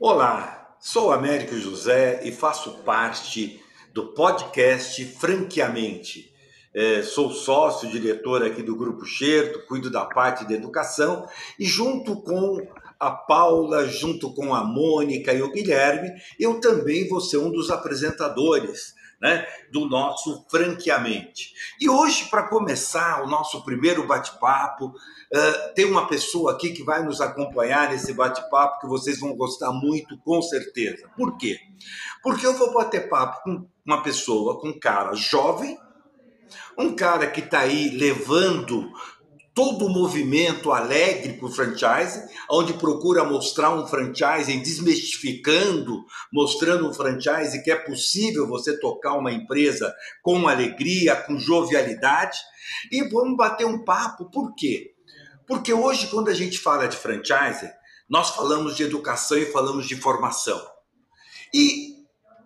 Olá, sou Américo José e faço parte do podcast Franqueamente. É, sou sócio, diretor aqui do Grupo Xerto, cuido da parte de educação e junto com a Paula, junto com a Mônica e o Guilherme, eu também vou ser um dos apresentadores né, do nosso Franqueamente. E hoje, para começar o nosso primeiro bate-papo, uh, tem uma pessoa aqui que vai nos acompanhar nesse bate-papo que vocês vão gostar muito, com certeza. Por quê? Porque eu vou bater papo com uma pessoa, com um cara jovem, um cara que está aí levando todo o movimento alegre para o franchise, onde procura mostrar um franchise, desmistificando, mostrando um franchise que é possível você tocar uma empresa com alegria, com jovialidade. E vamos bater um papo, por quê? Porque hoje, quando a gente fala de franchise, nós falamos de educação e falamos de formação. E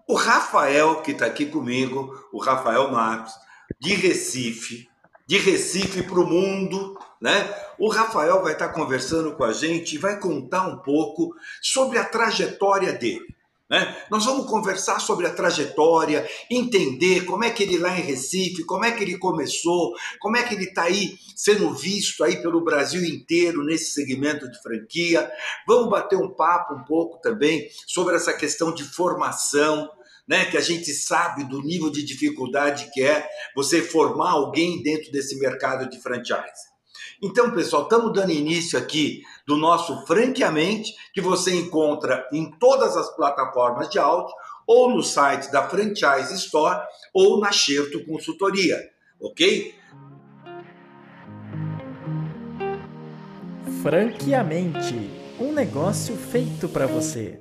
o Rafael, que está aqui comigo, o Rafael Marcos, de Recife, de Recife para o mundo, né? O Rafael vai estar conversando com a gente e vai contar um pouco sobre a trajetória dele. Né? Nós vamos conversar sobre a trajetória, entender como é que ele lá em Recife, como é que ele começou, como é que ele está aí sendo visto aí pelo Brasil inteiro nesse segmento de franquia. Vamos bater um papo um pouco também sobre essa questão de formação, né, que a gente sabe do nível de dificuldade que é você formar alguém dentro desse mercado de franchise. Então, pessoal, estamos dando início aqui do nosso Franqueamente, que você encontra em todas as plataformas de áudio, ou no site da Franchise Store, ou na Xerto Consultoria, ok? Franqueamente, um negócio feito para você.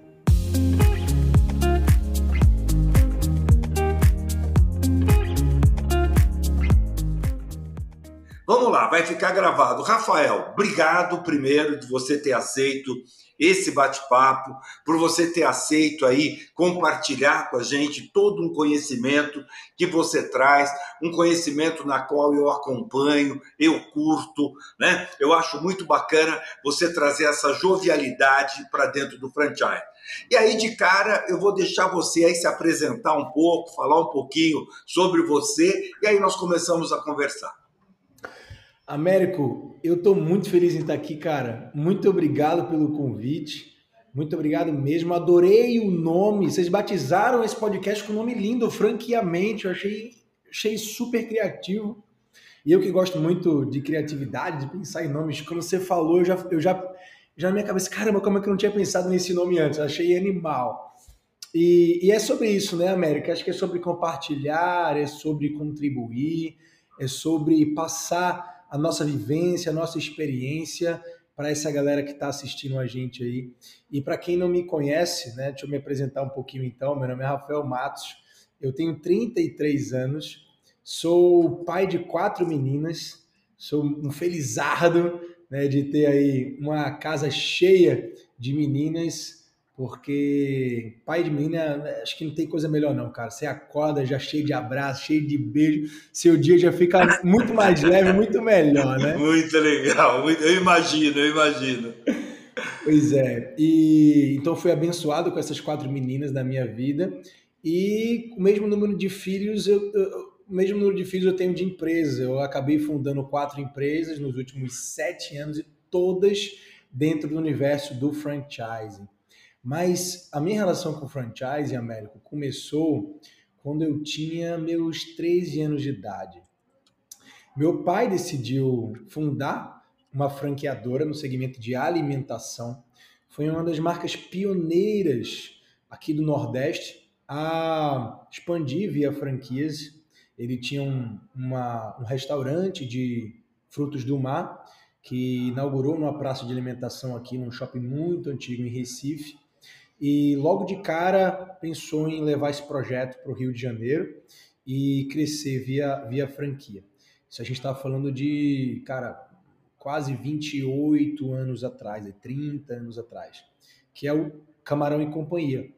Vamos lá, vai ficar gravado. Rafael, obrigado primeiro de você ter aceito esse bate-papo, por você ter aceito aí compartilhar com a gente todo um conhecimento que você traz, um conhecimento na qual eu acompanho, eu curto, né? Eu acho muito bacana você trazer essa jovialidade para dentro do franchise. E aí, de cara, eu vou deixar você aí se apresentar um pouco, falar um pouquinho sobre você, e aí nós começamos a conversar. Américo, eu estou muito feliz em estar aqui, cara. Muito obrigado pelo convite. Muito obrigado mesmo. Adorei o nome. Vocês batizaram esse podcast com um nome lindo, franqueamente. Eu achei, achei super criativo. E eu que gosto muito de criatividade, de pensar em nomes. Quando você falou, eu já, eu já, já na minha cabeça, caramba, como é que eu não tinha pensado nesse nome antes? Eu achei animal. E, e é sobre isso, né, América? Acho que é sobre compartilhar, é sobre contribuir, é sobre passar a nossa vivência, a nossa experiência para essa galera que está assistindo a gente aí. E para quem não me conhece, né, deixa eu me apresentar um pouquinho então. Meu nome é Rafael Matos, eu tenho 33 anos, sou pai de quatro meninas, sou um felizardo né, de ter aí uma casa cheia de meninas porque pai de menina, acho que não tem coisa melhor não, cara. Você acorda já cheio de abraço, cheio de beijo, seu dia já fica muito mais leve, muito melhor, né? Muito legal, eu imagino, eu imagino. Pois é, e então fui abençoado com essas quatro meninas na minha vida e o mesmo número de filhos, eu, eu, o mesmo número de filhos eu tenho de empresas. Eu acabei fundando quatro empresas nos últimos sete anos e todas dentro do universo do franchising. Mas a minha relação com o franchise, Américo, começou quando eu tinha meus 13 anos de idade. Meu pai decidiu fundar uma franqueadora no segmento de alimentação. Foi uma das marcas pioneiras aqui do Nordeste a expandir via franquias. Ele tinha um, uma, um restaurante de frutos do mar que inaugurou numa praça de alimentação aqui num shopping muito antigo em Recife e logo de cara pensou em levar esse projeto para o Rio de Janeiro e crescer via, via franquia. Isso a gente estava falando de, cara, quase 28 anos atrás, 30 anos atrás, que é o Camarão e Companhia.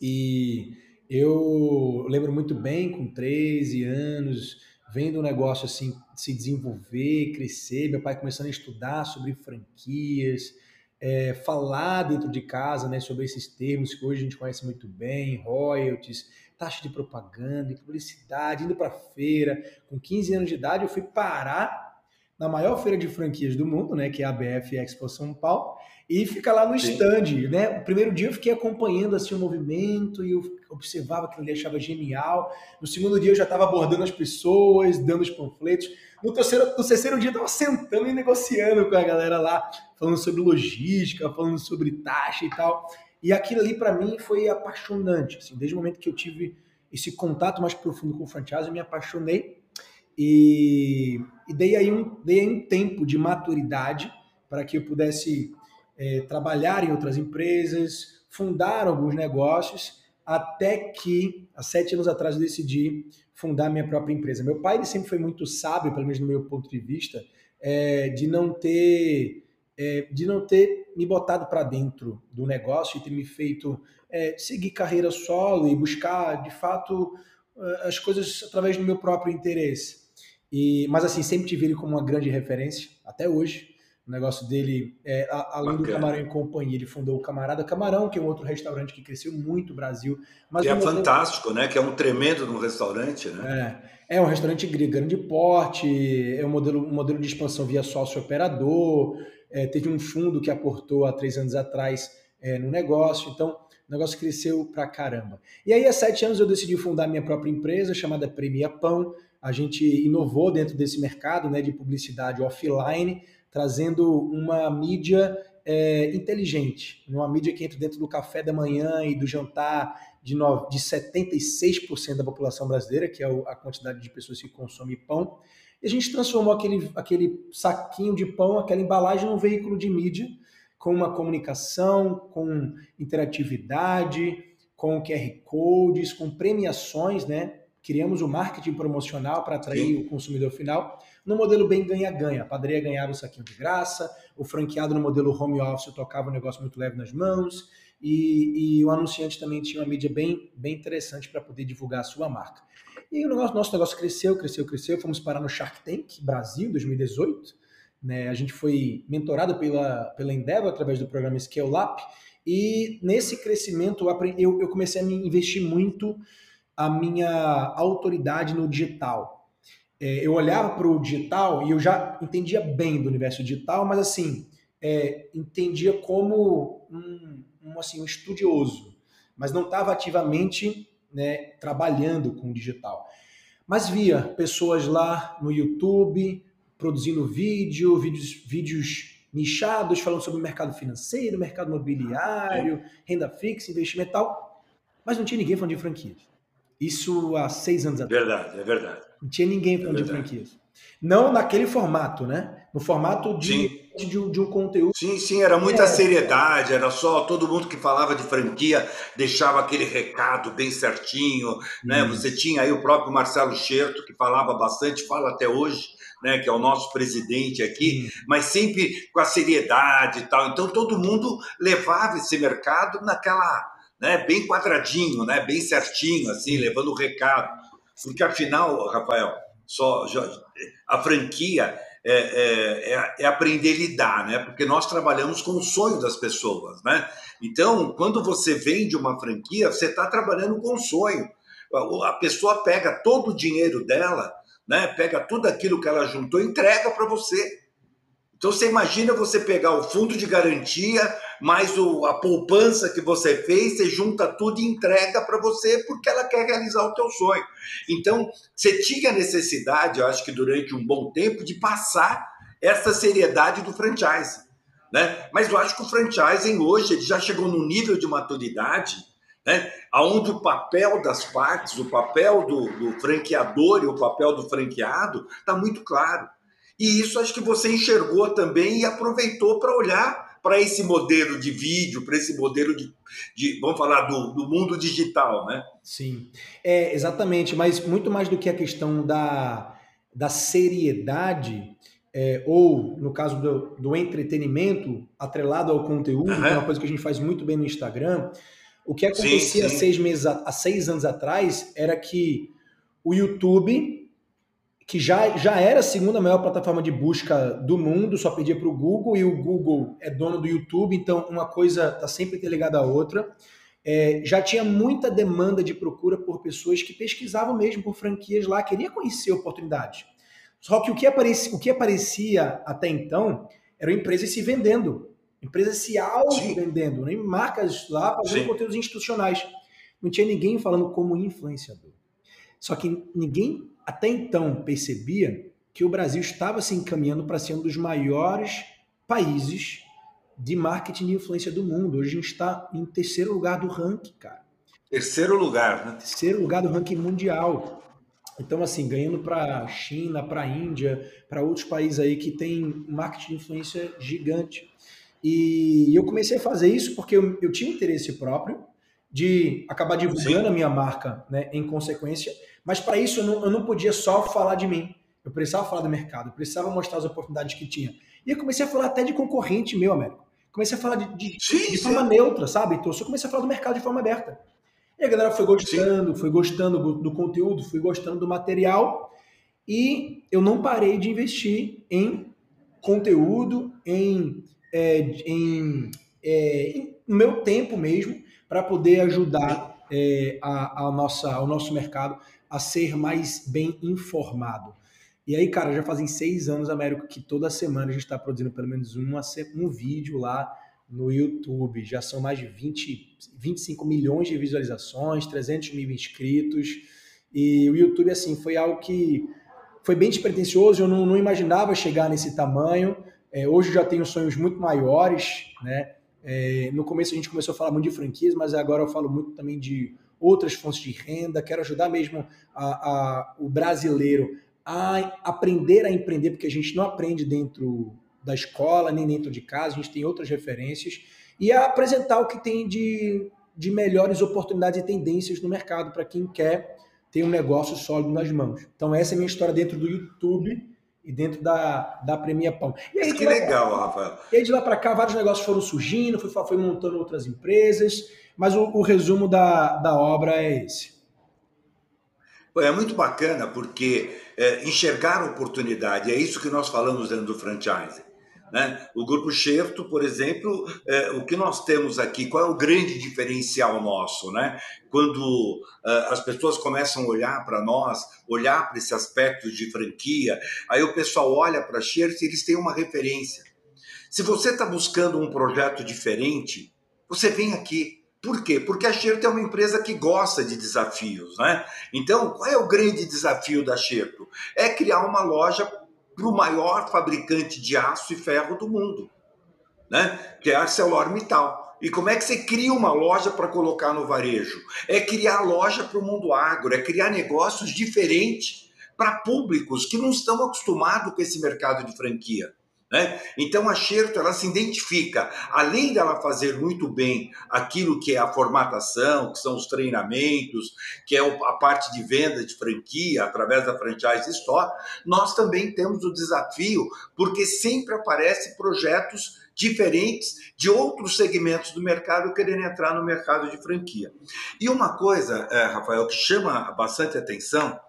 E eu lembro muito bem, com 13 anos, vendo o negócio assim se desenvolver, crescer, meu pai começando a estudar sobre franquias, é, falar dentro de casa né, sobre esses termos que hoje a gente conhece muito bem, royalties, taxa de propaganda, publicidade, indo para feira. Com 15 anos de idade, eu fui parar na maior feira de franquias do mundo, né, que é a BF Expo São Paulo, e ficar lá no Sim. stand, né? O primeiro dia eu fiquei acompanhando assim o movimento e eu observava que ele achava genial. No segundo dia eu já estava abordando as pessoas, dando os panfletos. No terceiro, no terceiro dia eu estava sentando e negociando com a galera lá, falando sobre logística, falando sobre taxa e tal. E aquilo ali para mim foi apaixonante, assim, desde o momento que eu tive esse contato mais profundo com o franchise, eu me apaixonei e, e dei aí um, dei aí um tempo de maturidade para que eu pudesse é, trabalhar em outras empresas, fundar alguns negócios, até que, há sete anos atrás, eu decidi fundar minha própria empresa. Meu pai ele sempre foi muito sábio, pelo menos no meu ponto de vista, é, de não ter é, de não ter me botado para dentro do negócio e ter me feito é, seguir carreira solo e buscar de fato é, as coisas através do meu próprio interesse. E, mas assim sempre tive ele como uma grande referência até hoje. O negócio dele, é, além Bacana. do Camarão em Companhia, ele fundou o Camarada Camarão, que é um outro restaurante que cresceu muito no Brasil. Mas que é modelo... fantástico, né? Que é um tremendo no restaurante, né? É, é um restaurante grande porte, é um modelo, um modelo de expansão via sócio operador. É, teve um fundo que aportou há três anos atrás é, no negócio, então o negócio cresceu pra caramba. E aí, há sete anos, eu decidi fundar minha própria empresa chamada Premia Pão. A gente inovou dentro desse mercado né, de publicidade offline, trazendo uma mídia é, inteligente, uma mídia que entra dentro do café da manhã e do jantar de, no, de 76% da população brasileira, que é a quantidade de pessoas que consomem pão. E a gente transformou aquele, aquele saquinho de pão, aquela embalagem, num veículo de mídia com uma comunicação, com interatividade, com QR codes, com premiações, né? Criamos o marketing promocional para atrair Sim. o consumidor final no modelo bem ganha-ganha. A padaria ganhava o saquinho de graça, o franqueado no modelo home office tocava um negócio muito leve nas mãos, e, e o anunciante também tinha uma mídia bem, bem interessante para poder divulgar a sua marca. E o nosso, nosso negócio cresceu, cresceu, cresceu. Fomos parar no Shark Tank Brasil 2018. Né? A gente foi mentorado pela, pela Endeavor através do programa Scale Up. E nesse crescimento eu, eu comecei a me investir muito a minha autoridade no digital. É, eu olhava para o digital e eu já entendia bem do universo digital, mas assim, é, entendia como um, um, assim, um estudioso, mas não estava ativamente né, trabalhando com digital. Mas via pessoas lá no YouTube produzindo vídeo, vídeos, vídeos nichados falando sobre o mercado financeiro, mercado imobiliário, renda fixa, investimento e tal, mas não tinha ninguém falando de franquias. Isso há seis anos atrás. Verdade, é verdade. Não tinha ninguém falando é de franquias. Não naquele formato, né? No formato de de, de, um conteúdo. Sim, sim, era muita é. seriedade, era só todo mundo que falava de franquia deixava aquele recado bem certinho, né? Hum. Você tinha aí o próprio Marcelo Scherto, que falava bastante, fala até hoje, né, que é o nosso presidente aqui, mas sempre com a seriedade e tal. Então todo mundo levava esse mercado naquela, né, bem quadradinho, né, bem certinho, assim, levando o recado. Porque afinal, Rafael, só a franquia é, é, é, é, aprender a lidar, né? Porque nós trabalhamos com o sonho das pessoas, né? Então, quando você vende uma franquia, você está trabalhando com o sonho. A pessoa pega todo o dinheiro dela, né? Pega tudo aquilo que ela juntou entrega para você. Então você imagina você pegar o fundo de garantia, mais o, a poupança que você fez, você junta tudo e entrega para você porque ela quer realizar o teu sonho. Então você tinha necessidade, eu acho que durante um bom tempo, de passar essa seriedade do franchise. Né? Mas eu acho que o franchising hoje ele já chegou num nível de maturidade né? onde o papel das partes, o papel do, do franqueador e o papel do franqueado está muito claro. E isso acho que você enxergou também e aproveitou para olhar para esse modelo de vídeo, para esse modelo de, de, vamos falar, do, do, mundo digital, né? Sim, é, exatamente, mas muito mais do que a questão da, da seriedade, é, ou no caso do, do, entretenimento atrelado ao conteúdo, uhum. que é uma coisa que a gente faz muito bem no Instagram, o que acontecia sim, sim. Há, seis meses, há seis anos atrás era que o YouTube que já, já era a segunda maior plataforma de busca do mundo, só pedia para o Google, e o Google é dono do YouTube, então uma coisa está sempre interligada à outra. É, já tinha muita demanda de procura por pessoas que pesquisavam mesmo por franquias lá, queria conhecer oportunidades. Só que o que aparecia, o que aparecia até então eram empresas se vendendo, empresas se auto-vendendo, né? marcas lá fazendo conteúdos institucionais. Não tinha ninguém falando como influenciador. Só que ninguém até então percebia que o Brasil estava se encaminhando para ser um dos maiores países de marketing de influência do mundo. Hoje a gente está em terceiro lugar do ranking, cara. Terceiro lugar, né? Terceiro lugar do ranking mundial. Então, assim, ganhando para China, para Índia, para outros países aí que tem marketing de influência gigante. E eu comecei a fazer isso porque eu, eu tinha interesse próprio de acabar divulgando Sim. a minha marca né, em consequência, mas para isso eu não, eu não podia só falar de mim. Eu precisava falar do mercado, eu precisava mostrar as oportunidades que tinha. E eu comecei a falar até de concorrente meu, Américo. Comecei a falar de, de, sim, de forma neutra, sabe? Então, eu só comecei a falar do mercado de forma aberta. E a galera foi gostando, sim. foi gostando do, do conteúdo, foi gostando do material. E eu não parei de investir em conteúdo, em, é, em, é, em meu tempo mesmo, para poder ajudar é, a, a nossa, o nosso mercado a ser mais bem informado. E aí, cara, já fazem seis anos, Américo, que toda semana a gente está produzindo pelo menos um vídeo lá no YouTube. Já são mais de 20, 25 milhões de visualizações, 300 mil inscritos. E o YouTube, assim, foi algo que foi bem despretensioso. Eu não, não imaginava chegar nesse tamanho. É, hoje já tenho sonhos muito maiores, né? É, no começo a gente começou a falar muito de franquias, mas agora eu falo muito também de outras fontes de renda. Quero ajudar mesmo a, a, o brasileiro a aprender a empreender, porque a gente não aprende dentro da escola, nem dentro de casa, a gente tem outras referências, e a apresentar o que tem de, de melhores oportunidades e tendências no mercado para quem quer ter um negócio sólido nas mãos. Então, essa é a minha história dentro do YouTube e dentro da, da Premia Pão. E aí, que legal, Rafael. E aí, de lá para cá, vários negócios foram surgindo, foi, foi montando outras empresas, mas o, o resumo da, da obra é esse. É muito bacana porque é, enxergar oportunidade, é isso que nós falamos dentro do franchise. Né? O Grupo Xerto, por exemplo, é, o que nós temos aqui, qual é o grande diferencial nosso? Né? Quando é, as pessoas começam a olhar para nós, olhar para esse aspecto de franquia, aí o pessoal olha para Xerto e eles têm uma referência. Se você está buscando um projeto diferente, você vem aqui. Por quê? Porque a Xerto é uma empresa que gosta de desafios, né? Então, qual é o grande desafio da Xerto? É criar uma loja para o maior fabricante de aço e ferro do mundo, né? Que é a ArcelorMittal. E como é que você cria uma loja para colocar no varejo? É criar loja para o mundo agro, é criar negócios diferentes para públicos que não estão acostumados com esse mercado de franquia. Né? Então a Xerto ela se identifica, além dela fazer muito bem aquilo que é a formatação, que são os treinamentos, que é a parte de venda de franquia através da franchise store, nós também temos o desafio, porque sempre aparecem projetos diferentes de outros segmentos do mercado querendo entrar no mercado de franquia. E uma coisa, é, Rafael, que chama bastante atenção,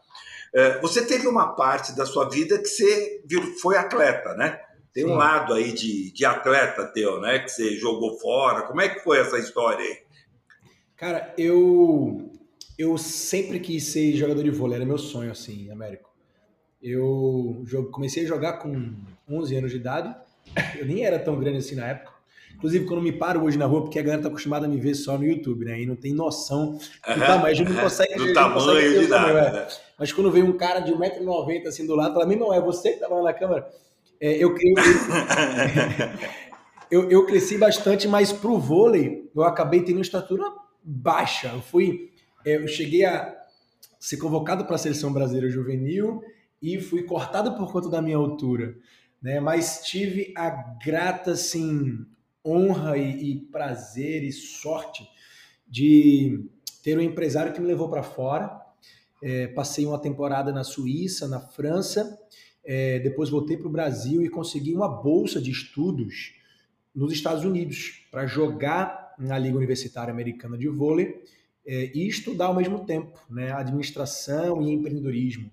é, você teve uma parte da sua vida que você foi atleta, né? Tem um lado aí de, de atleta teu, né? Que você jogou fora. Como é que foi essa história aí? Cara, eu eu sempre quis ser jogador de vôlei, era meu sonho, assim, Américo. Eu comecei a jogar com 11 anos de idade. Eu nem era tão grande assim na época. Inclusive, quando me paro hoje na rua, porque a galera tá acostumada a me ver só no YouTube, né? E não tem noção do tamanho. A não consegue... Do tamanho de nada. É. Né? Mas quando vem um cara de 1,90m assim do lado, fala, meu irmão, é você que tava lá na câmera? É, eu, eu, eu, eu, cresci bastante, mas para o vôlei eu acabei tendo uma estatura baixa. Eu fui, é, eu cheguei a ser convocado para a seleção brasileira juvenil e fui cortado por conta da minha altura, né? Mas tive a grata assim honra e, e prazer e sorte de ter um empresário que me levou para fora. É, passei uma temporada na Suíça, na França é, depois voltei para o Brasil e consegui uma bolsa de estudos nos Estados Unidos para jogar na Liga Universitária Americana de Vôlei é, e estudar ao mesmo tempo, né, administração e empreendedorismo.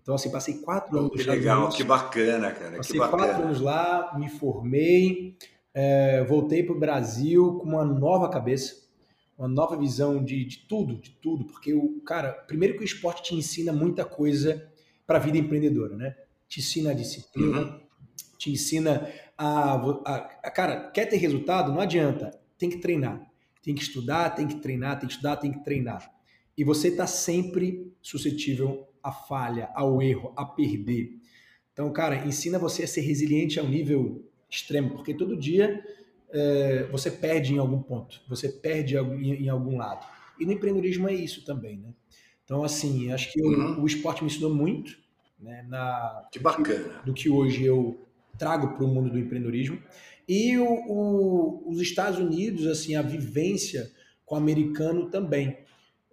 Então, assim, passei quatro anos. Que legal, Unidos, que bacana, cara. Passei bacana. quatro anos lá, me formei, é, voltei para o Brasil com uma nova cabeça, uma nova visão de, de tudo, de tudo, porque o cara, primeiro que o esporte te ensina muita coisa para a vida empreendedora, né? Te ensina a disciplina, uhum. te ensina a, a, a, cara, quer ter resultado? Não adianta, tem que treinar, tem que estudar, tem que treinar, tem que estudar, tem que treinar. E você está sempre suscetível à falha, ao erro, a perder. Então, cara, ensina você a ser resiliente ao nível extremo, porque todo dia é, você perde em algum ponto, você perde em, em, algum lado. E no empreendedorismo é isso também, né? Então, assim, acho que eu, uhum. o esporte me ensinou muito, né? Na, que bacana. Do que, hoje eu trago para o mundo do empreendedorismo. E o, o, os Estados Unidos, assim, a vivência com o americano também.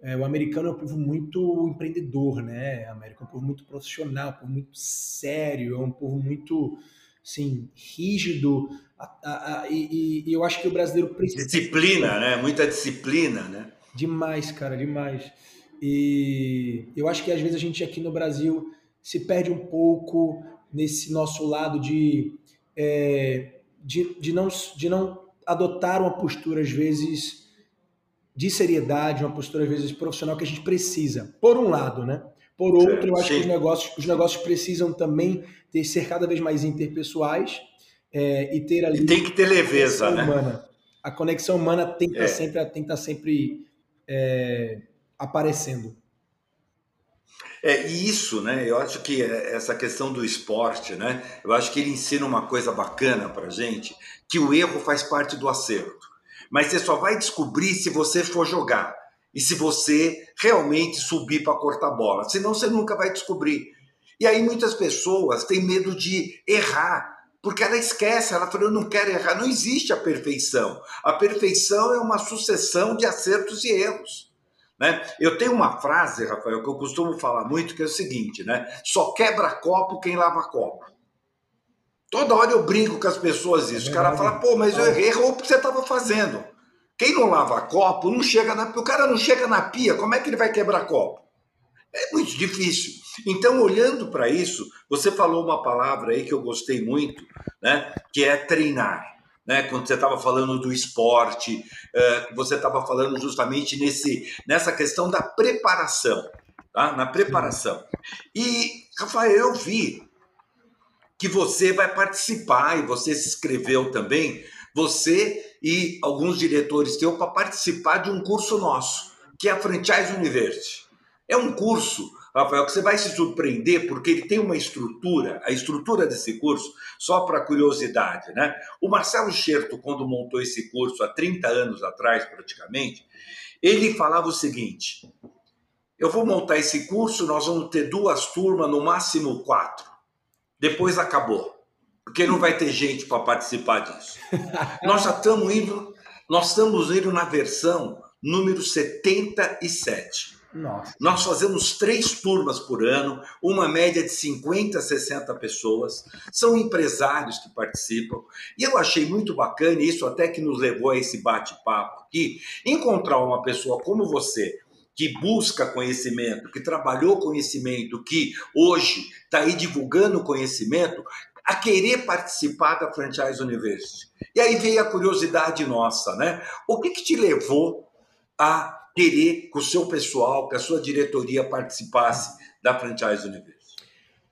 É, o americano é um povo muito empreendedor, né? O americano é um povo muito profissional, um povo muito sério, é um povo muito, assim, rígido. A, a, a, e, e, eu acho que o brasileiro precisa... Disciplina, né? Muita disciplina, né? Demais, cara, demais. E eu acho que às vezes a gente aqui no Brasil se perde um pouco nesse nosso lado de, é, de, de, não, de não adotar uma postura, às vezes de seriedade, uma postura às vezes profissional que a gente precisa. Por um lado, né? Por outro, eu acho Sim. que os negócios, os negócios precisam também ter, ser cada vez mais interpessoais é, e ter ali. E tem que ter leveza, né? Humana. A conexão humana tem que é. estar sempre, tem que estar sempre é, aparecendo. É, e isso, né? Eu acho que essa questão do esporte, né? Eu acho que ele ensina uma coisa bacana para gente, que o erro faz parte do acerto mas você só vai descobrir se você for jogar e se você realmente subir para cortar bola. Senão você nunca vai descobrir. E aí muitas pessoas têm medo de errar, porque ela esquece, ela fala, eu não quero errar. Não existe a perfeição. A perfeição é uma sucessão de acertos e erros. Né? Eu tenho uma frase, Rafael, que eu costumo falar muito, que é o seguinte, né? Só quebra copo quem lava copo. Toda hora eu brinco com as pessoas isso. O cara fala, pô, mas eu errei, errou o que você estava fazendo. Quem não lava copo não chega na O cara não chega na pia, como é que ele vai quebrar copo? É muito difícil. Então, olhando para isso, você falou uma palavra aí que eu gostei muito, né? Que é treinar. Né, quando você estava falando do esporte, uh, você estava falando justamente nesse, nessa questão da preparação, tá? na preparação. E, Rafael, eu vi que você vai participar, e você se inscreveu também, você e alguns diretores teus, para participar de um curso nosso, que é a Franchise University. É um curso, Rafael, que você vai se surpreender, porque ele tem uma estrutura, a estrutura desse curso, só para curiosidade, né? O Marcelo Scherto, quando montou esse curso há 30 anos atrás, praticamente, ele falava o seguinte: eu vou montar esse curso, nós vamos ter duas turmas, no máximo quatro depois acabou, porque não vai ter gente para participar disso. nós já estamos indo, nós estamos indo na versão número 77. Nossa. Nós fazemos três turmas por ano, uma média de 50 a 60 pessoas, são empresários que participam, e eu achei muito bacana, isso até que nos levou a esse bate-papo aqui, encontrar uma pessoa como você, que busca conhecimento, que trabalhou conhecimento, que hoje está aí divulgando conhecimento, a querer participar da Franchise University. E aí veio a curiosidade nossa, né? O que, que te levou a querer que o seu pessoal, que a sua diretoria participasse da Franchise University?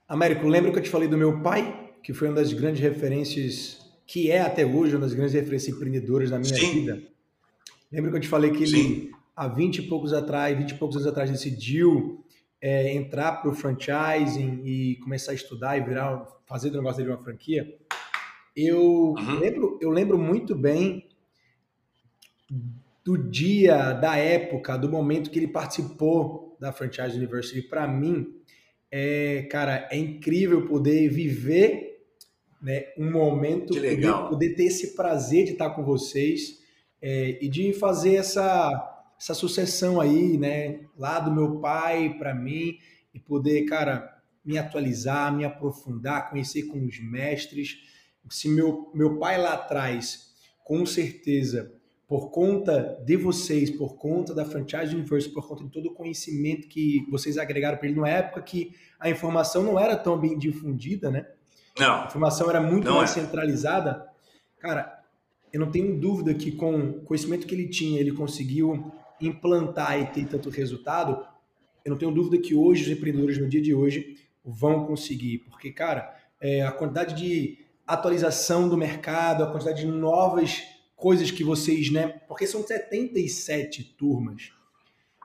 Américo, lembra que eu te falei do meu pai, que foi uma das grandes referências, que é até hoje uma das grandes referências empreendedoras da minha Sim. vida? Lembra que eu te falei que ele Sim há 20 e poucos atrás, 20 e poucos anos atrás, decidiu é, entrar para o franchising e começar a estudar e virar, fazer do negócio dele uma franquia, eu, uhum. lembro, eu lembro muito bem do dia, da época, do momento que ele participou da Franchise University. Para mim, é, cara, é incrível poder viver né, um momento, poder, poder, ter esse prazer de estar com vocês é, e de fazer essa essa sucessão aí, né, lá do meu pai para mim e poder, cara, me atualizar, me aprofundar, conhecer com os mestres. Se meu, meu pai lá atrás, com certeza, por conta de vocês, por conta da Franchise Universe, por conta de todo o conhecimento que vocês agregaram para ele, numa época que a informação não era tão bem difundida, né? Não. A informação era muito mais é. centralizada. Cara, eu não tenho dúvida que com o conhecimento que ele tinha, ele conseguiu implantar e ter tanto resultado. Eu não tenho dúvida que hoje os empreendedores no dia de hoje vão conseguir, porque cara, é, a quantidade de atualização do mercado, a quantidade de novas coisas que vocês, né? Porque são 77 turmas.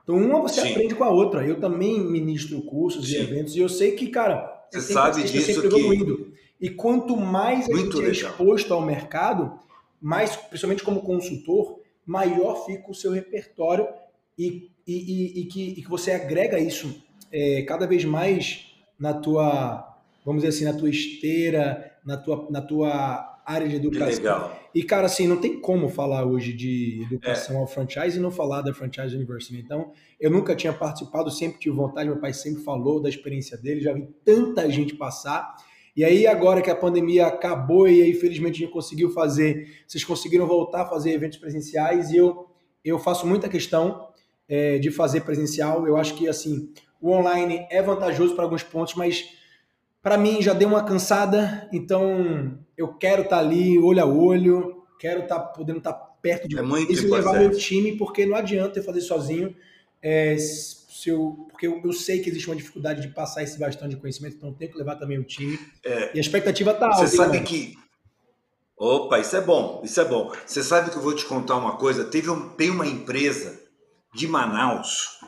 Então, uma você Sim. aprende com a outra. Eu também ministro cursos Sim. e eventos e eu sei que, cara, você sabe disso sempre que... evoluindo. E quanto mais a Muito gente é legal. é exposto ao mercado, mais, principalmente como consultor, maior fica o seu repertório e, e, e, e que, que você agrega isso é, cada vez mais na tua, vamos dizer assim, na tua esteira, na tua, na tua área de educação. Legal. E, cara, assim, não tem como falar hoje de educação é. ao franchise e não falar da Franchise University. Então, eu nunca tinha participado, sempre tive vontade, meu pai sempre falou da experiência dele, já vi tanta gente passar. E aí, agora que a pandemia acabou e aí, felizmente, a gente conseguiu fazer, vocês conseguiram voltar a fazer eventos presenciais e eu, eu faço muita questão é, de fazer presencial. Eu acho que, assim, o online é vantajoso para alguns pontos, mas para mim já deu uma cansada, então eu quero estar tá ali olho a olho, quero estar tá podendo estar tá perto de é muito e levar meu time, porque não adianta eu fazer sozinho. É, se eu, porque eu, eu, sei que existe uma dificuldade de passar esse bastão de conhecimento, então eu tenho que levar também o time. É, e a expectativa está alta. Você sabe que. Opa, isso é bom, isso é bom. Você sabe que eu vou te contar uma coisa? Teve um, tem uma empresa de Manaus.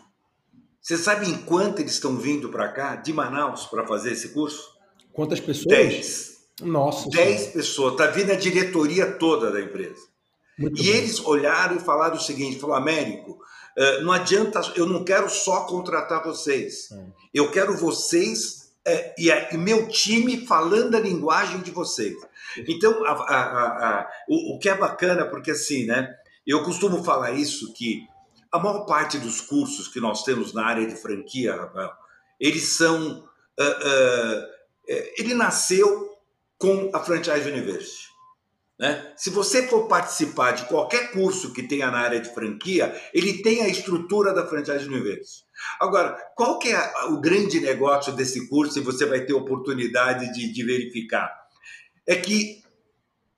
Você sabe em quanto eles estão vindo para cá, de Manaus, para fazer esse curso? Quantas pessoas? Dez. Nossa. Dez senhora. pessoas. Está vindo a diretoria toda da empresa. Muito e eles olharam e falaram o seguinte: falou, Américo, eh, não adianta, eu não quero só contratar vocês. Hum. Eu quero vocês é, e, e, meu time falando a linguagem de vocês. Então, a, a, o, o, que é bacana, porque assim, né? Eu costumo falar isso, que a maior parte dos cursos que nós temos na área de franquia, Rafael, eles são. Uh, uh, ele nasceu com a Franchise University. Né? Se você for participar de qualquer curso que tenha na área de franquia, ele tem a estrutura da Franchise University. Agora, qual que é o grande negócio desse curso e você vai ter oportunidade de, de verificar? É que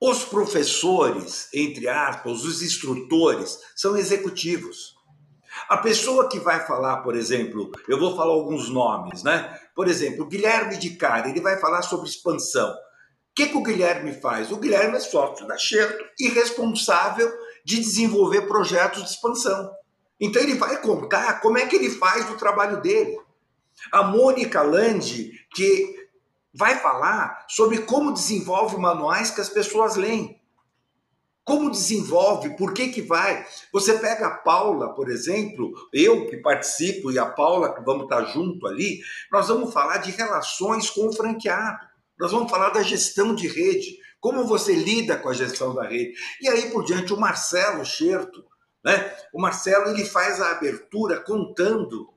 os professores, entre aspas, os instrutores, são executivos. A pessoa que vai falar, por exemplo, eu vou falar alguns nomes, né? Por exemplo, Guilherme de Cara, ele vai falar sobre expansão. O que, que o Guilherme faz? O Guilherme é sócio da Xerto e responsável de desenvolver projetos de expansão. Então ele vai contar como é que ele faz o trabalho dele. A Mônica Landi, que vai falar sobre como desenvolve manuais que as pessoas leem. Como desenvolve, por que que vai? Você pega a Paula, por exemplo, eu que participo e a Paula que vamos estar junto ali, nós vamos falar de relações com o franqueado. Nós vamos falar da gestão de rede, como você lida com a gestão da rede. E aí por diante, o Marcelo Scherto, né? O Marcelo ele faz a abertura contando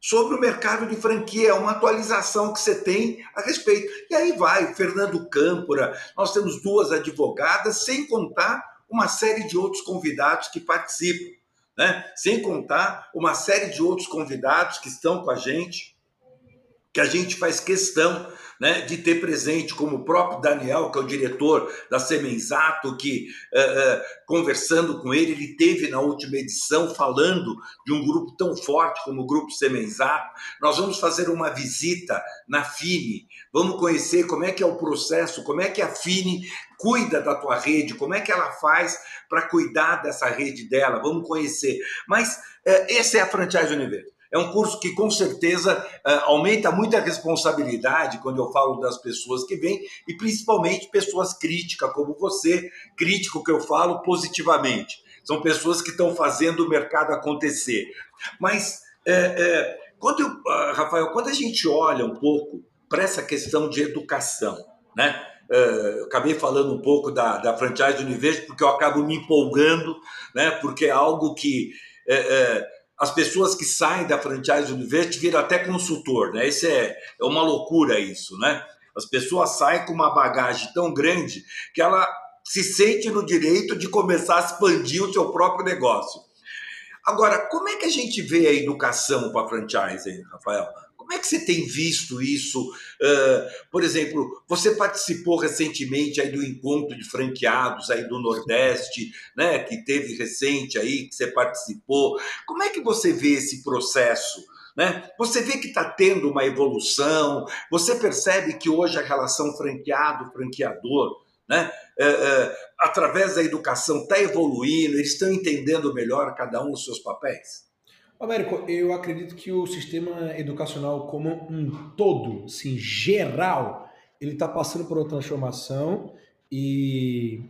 sobre o mercado de franquia, é uma atualização que você tem a respeito. E aí vai, Fernando Câmpora, nós temos duas advogadas, sem contar uma série de outros convidados que participam, né? Sem contar uma série de outros convidados que estão com a gente, que a gente faz questão né, de ter presente, como o próprio Daniel, que é o diretor da Semenzato, que uh, conversando com ele, ele teve na última edição falando de um grupo tão forte como o Grupo Semenzato. Nós vamos fazer uma visita na FINE, vamos conhecer como é que é o processo, como é que a FINE cuida da tua rede, como é que ela faz para cuidar dessa rede dela, vamos conhecer. Mas uh, essa é a Franchise Universo. É um curso que com certeza eh, aumenta muito a responsabilidade quando eu falo das pessoas que vêm e principalmente pessoas críticas como você, crítico que eu falo positivamente. São pessoas que estão fazendo o mercado acontecer. Mas, é, é, quando eu, ah, Rafael, quando a gente olha um pouco para essa questão de educação, né? eu acabei falando um pouco da, da franchise Universo porque eu acabo me empolgando, né? Porque é algo que é, as pessoas que saem da franchise University viram até consultor, né? Isso é, é uma loucura isso, né? As pessoas saem com uma bagagem tão grande que ela se sente no direito de começar a expandir o seu próprio negócio. Agora, como é que a gente vê a educação para franchise, Rafael? Como é que você tem visto isso? Uh, por exemplo, você participou recentemente aí do encontro de franqueados aí do Nordeste, né? Que teve recente aí que você participou. Como é que você vê esse processo? Né? Você vê que está tendo uma evolução, você percebe que hoje a relação franqueado-franqueador, né? É, é, através da educação, está evoluindo, eles estão entendendo melhor cada um os seus papéis? Américo, eu acredito que o sistema educacional como um todo, assim, geral, ele está passando por uma transformação e,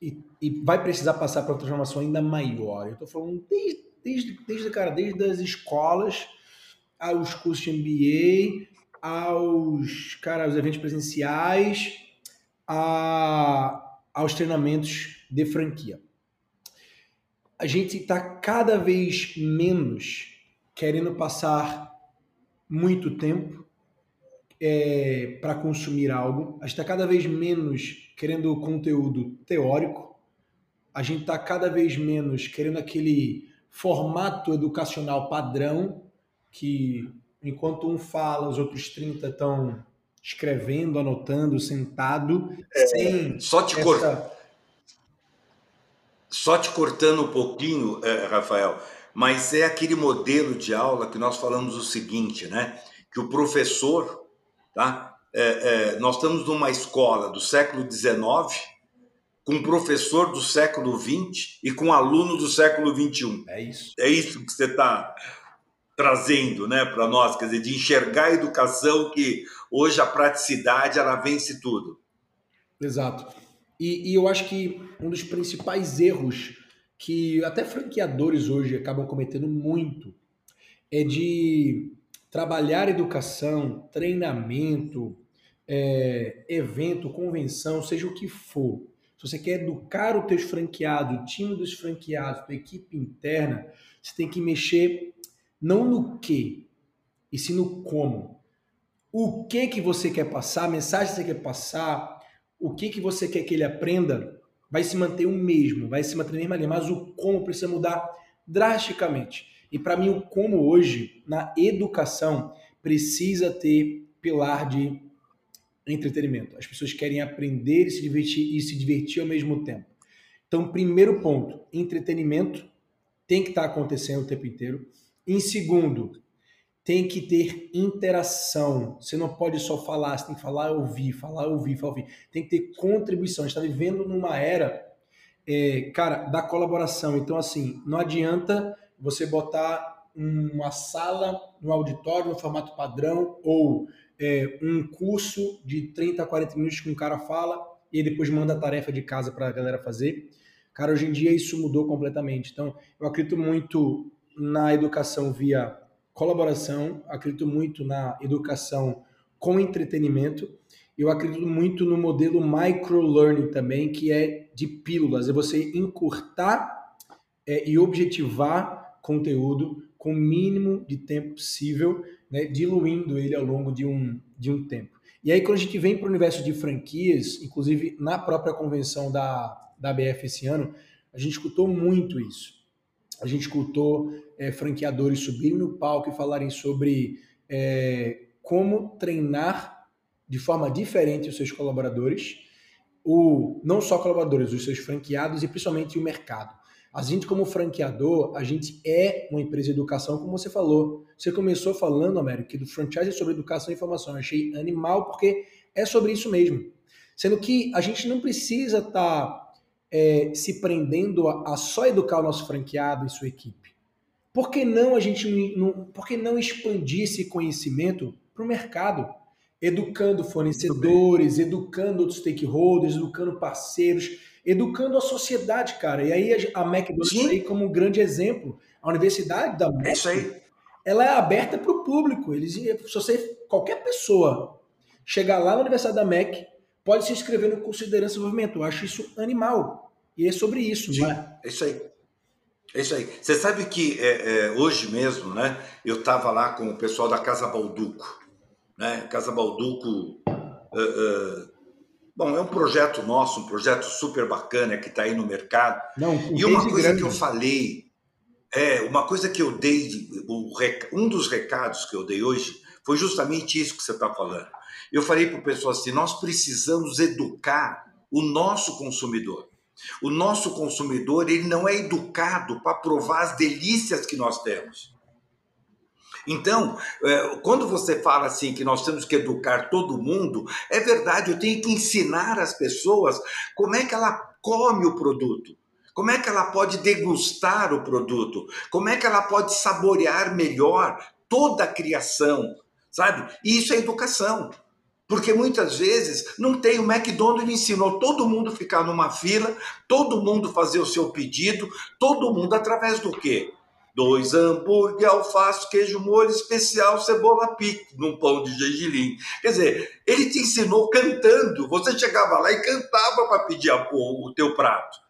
e, e, vai precisar passar por uma transformação ainda maior. Eu estou falando desde, desde, desde, cara, desde as escolas aos cursos de MBA, aos, cara, aos eventos presenciais, a, aos treinamentos de franquia a gente está cada vez menos querendo passar muito tempo é, para consumir algo. A gente está cada vez menos querendo conteúdo teórico. A gente está cada vez menos querendo aquele formato educacional padrão que enquanto um fala, os outros 30 estão escrevendo, anotando, sentado, é, sem só te essa... cortar só te cortando um pouquinho, é, Rafael, mas é aquele modelo de aula que nós falamos o seguinte, né? Que o professor, tá? É, é, nós estamos numa escola do século XIX, com um professor do século XX e com um aluno do século XXI. É isso. É isso que você está trazendo né, para nós, quer dizer, de enxergar a educação que hoje a praticidade ela vence tudo. Exato. E, e, eu acho que um dos principais erros que até franqueadores hoje acabam cometendo muito é de trabalhar educação, treinamento, é, evento, convenção, seja o que for. Se você quer educar o teu franqueado, o time dos franqueados, a equipe interna, você tem que mexer não no que, e sim no como. O que que você quer passar, a mensagem que você quer passar, o que, que você quer que ele aprenda vai se manter o mesmo, vai se manter a mesma linha, mas o como precisa mudar drasticamente. E para mim, o como hoje, na educação, precisa ter pilar de entretenimento. As pessoas querem aprender e se divertir e se divertir ao mesmo tempo. Então, primeiro ponto, entretenimento tem que estar acontecendo o tempo inteiro. Em segundo, tem que ter interação. Você não pode só falar, você tem que falar, ouvir, falar, ouvir, falar, ouvir. Tem que ter contribuição. A gente está vivendo numa era, é, cara, da colaboração. Então, assim, não adianta você botar uma sala no auditório no formato padrão ou é, um curso de 30 a 40 minutos que um cara fala e depois manda a tarefa de casa para a galera fazer. Cara, hoje em dia isso mudou completamente. Então, eu acredito muito na educação via colaboração, acredito muito na educação com entretenimento. Eu acredito muito no modelo microlearning também, que é de pílulas, é você encurtar é, e objetivar conteúdo com o mínimo de tempo possível, né, diluindo ele ao longo de um, de um tempo. E aí, quando a gente vem para o universo de franquias, inclusive na própria convenção da, da BF esse ano, a gente escutou muito isso a gente escutou é, franqueadores subirem no palco e falarem sobre é, como treinar de forma diferente os seus colaboradores, o, não só colaboradores, os seus franqueados e principalmente o mercado. A gente, como franqueador, a gente é uma empresa de educação, como você falou. Você começou falando, Américo, que do franchise é sobre educação e informação. Eu achei animal, porque é sobre isso mesmo. Sendo que a gente não precisa estar tá é, se prendendo a, a, só educar o nosso franqueado e sua equipe? Por que não a gente não, por que não expandir esse conhecimento para o mercado? Educando fornecedores, educando outros stakeholders, educando parceiros, educando a sociedade, cara. E aí a McDonald's Sim. aí como um grande exemplo. A Universidade da Mac, é ela é aberta para o público. Eles, se você, qualquer pessoa chegar lá na Universidade da MEC, pode se inscrever no curso de liderança e desenvolvimento. Eu acho isso animal. E é sobre isso, Sim, né? É isso aí. É isso aí. Você sabe que é, é, hoje mesmo, né? Eu estava lá com o pessoal da Casa Balduco, né? Casa Balduco, uh, uh, Bom, é um projeto nosso, um projeto super bacana que está aí no mercado. Não, e uma coisa grande. que eu falei, é uma coisa que eu dei, um dos recados que eu dei hoje foi justamente isso que você está falando. Eu falei para o pessoal assim: nós precisamos educar o nosso consumidor. O nosso consumidor ele não é educado para provar as delícias que nós temos. Então, é, quando você fala assim que nós temos que educar todo mundo, é verdade, eu tenho que ensinar as pessoas como é que ela come o produto. Como é que ela pode degustar o produto? Como é que ela pode saborear melhor toda a criação, sabe? E isso é educação. Porque muitas vezes não tem. O McDonald's ensinou todo mundo ficar numa fila, todo mundo fazer o seu pedido, todo mundo através do quê? Dois hambúrguer, alface, queijo molho especial, cebola pique, num pão de gergelim. Quer dizer, ele te ensinou cantando. Você chegava lá e cantava para pedir o teu prato.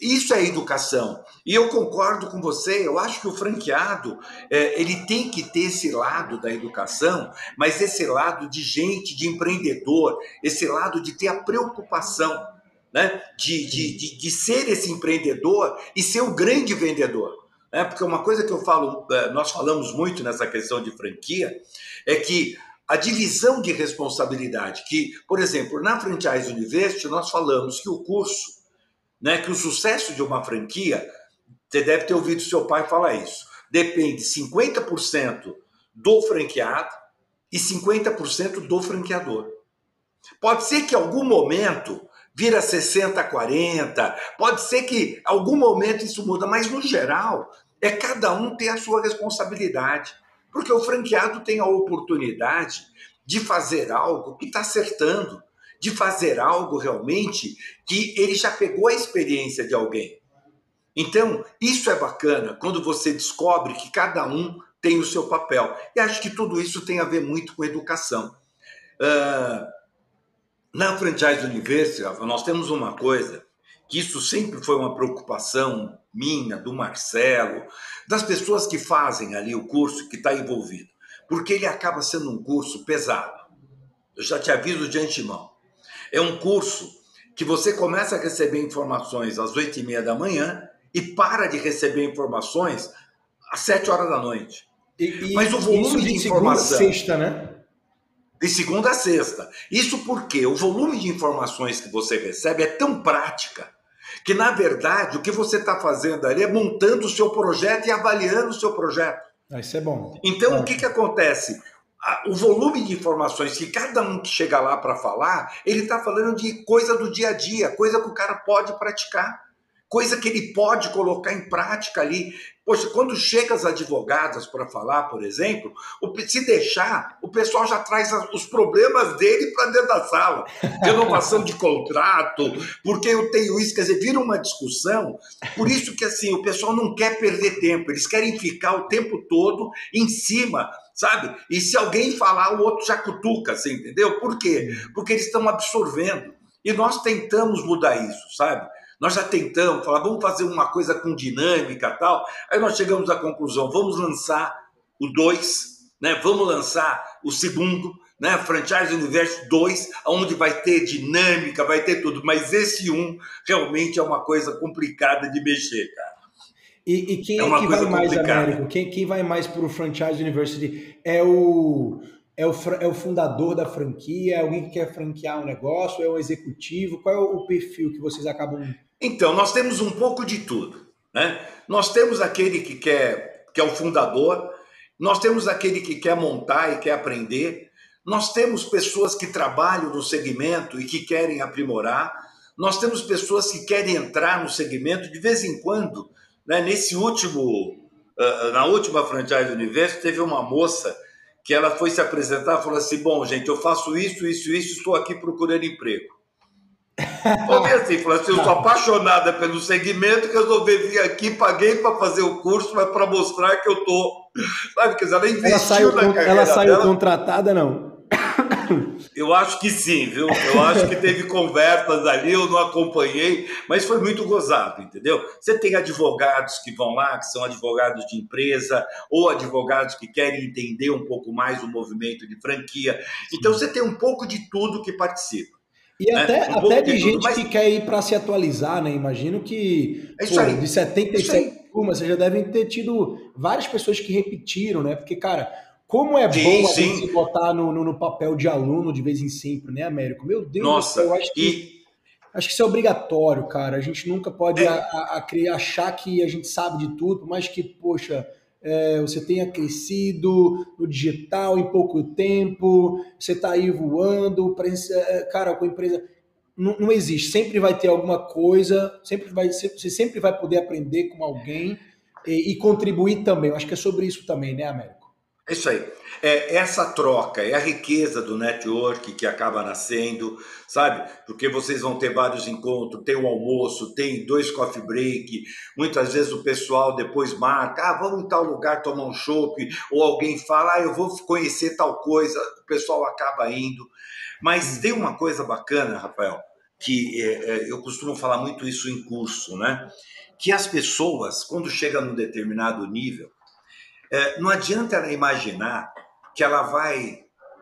Isso é educação. E eu concordo com você, eu acho que o franqueado é, ele tem que ter esse lado da educação, mas esse lado de gente, de empreendedor, esse lado de ter a preocupação né, de, de, de, de ser esse empreendedor e ser o grande vendedor. Né? Porque uma coisa que eu falo, é, nós falamos muito nessa questão de franquia, é que a divisão de responsabilidade, que, por exemplo, na Franchise University, nós falamos que o curso né, que o sucesso de uma franquia, você deve ter ouvido seu pai falar isso, depende 50% do franqueado e 50% do franqueador. Pode ser que em algum momento vira 60 40, pode ser que em algum momento isso muda, mas no geral é cada um ter a sua responsabilidade, porque o franqueado tem a oportunidade de fazer algo que está acertando, de fazer algo realmente que ele já pegou a experiência de alguém. Então, isso é bacana quando você descobre que cada um tem o seu papel. E acho que tudo isso tem a ver muito com educação. Uh, na Franchise University, nós temos uma coisa que isso sempre foi uma preocupação minha, do Marcelo, das pessoas que fazem ali o curso, que está envolvido. Porque ele acaba sendo um curso pesado. Eu já te aviso de antemão. É um curso que você começa a receber informações às oito e meia da manhã e para de receber informações às sete horas da noite. E, Mas o volume de, de informação. Segunda a sexta, né? De segunda a sexta. Isso porque o volume de informações que você recebe é tão prática que, na verdade, o que você está fazendo ali é montando o seu projeto e avaliando o seu projeto. Ah, isso é bom. Então, é. o que, que acontece? O volume de informações que cada um que chega lá para falar, ele está falando de coisa do dia a dia, coisa que o cara pode praticar, coisa que ele pode colocar em prática ali. Poxa, quando chega as advogadas para falar, por exemplo, se deixar, o pessoal já traz os problemas dele para dentro da sala. Renovação de contrato, porque eu tenho isso, quer dizer, vira uma discussão. Por isso que assim, o pessoal não quer perder tempo, eles querem ficar o tempo todo em cima sabe? E se alguém falar, o outro já cutuca, você entendeu? Por quê? Porque eles estão absorvendo. E nós tentamos mudar isso, sabe? Nós já tentamos, falar, vamos fazer uma coisa com dinâmica tal. Aí nós chegamos à conclusão, vamos lançar o 2, né? vamos lançar o segundo, né? Franchise Universo 2, onde vai ter dinâmica, vai ter tudo. Mas esse um realmente é uma coisa complicada de mexer, cara. E, e quem é, é que vai mais, Américo? Quem, quem vai mais para o Franchise University? É o, é, o, é o fundador da franquia? É alguém que quer franquear um negócio? É o executivo? Qual é o perfil que vocês acabam... Então, nós temos um pouco de tudo. Né? Nós temos aquele que quer, que é o fundador, nós temos aquele que quer montar e quer aprender, nós temos pessoas que trabalham no segmento e que querem aprimorar, nós temos pessoas que querem entrar no segmento de vez em quando né? Nesse último, uh, na última franchise Universo, teve uma moça que ela foi se apresentar e falou assim: Bom, gente, eu faço isso, isso, isso, estou aqui procurando emprego. Falei assim, falou assim, eu sou apaixonada pelo segmento, resolvi vir aqui, paguei para fazer o curso, mas para mostrar que eu tô, sabe, quer dizer, ela investiu ela saiu, na carreira Ela saiu dela. contratada, não? Eu acho que sim, viu? Eu acho que teve conversas ali, eu não acompanhei, mas foi muito gozado, entendeu? Você tem advogados que vão lá, que são advogados de empresa, ou advogados que querem entender um pouco mais o movimento de franquia. Então você tem um pouco de tudo que participa. E né? até, um até de, de gente mas... que quer ir para se atualizar, né? Imagino que é pô, de 77 turmas, vocês já devem ter tido várias pessoas que repetiram, né? Porque, cara, como é sim, bom a gente botar no, no, no, papel de aluno de vez em sempre, né, Américo? Meu Deus Nossa, do céu, eu acho que. E... Acho que isso é obrigatório, cara. A gente nunca pode é. a, a, a, achar que a gente sabe de tudo, mas que, poxa, é, você tenha crescido no digital em pouco tempo, você está aí voando, é, cara, com a empresa. Não, não, existe, sempre vai ter alguma coisa, sempre vai, você sempre vai poder aprender com alguém e, e contribuir também. Eu acho que é sobre isso também, né, Américo? É isso aí. É essa troca, é a riqueza do network que acaba nascendo, sabe? Porque vocês vão ter vários encontros, tem o almoço, tem dois coffee break, muitas vezes o pessoal depois marca, ah, vamos em tal lugar tomar um chopp, ou alguém fala, ah, eu vou conhecer tal coisa, o pessoal acaba indo. Mas tem uma coisa bacana, Rafael, que é, é, eu costumo falar muito isso em curso, né? Que as pessoas, quando chegam num determinado nível, é, não adianta ela imaginar que ela vai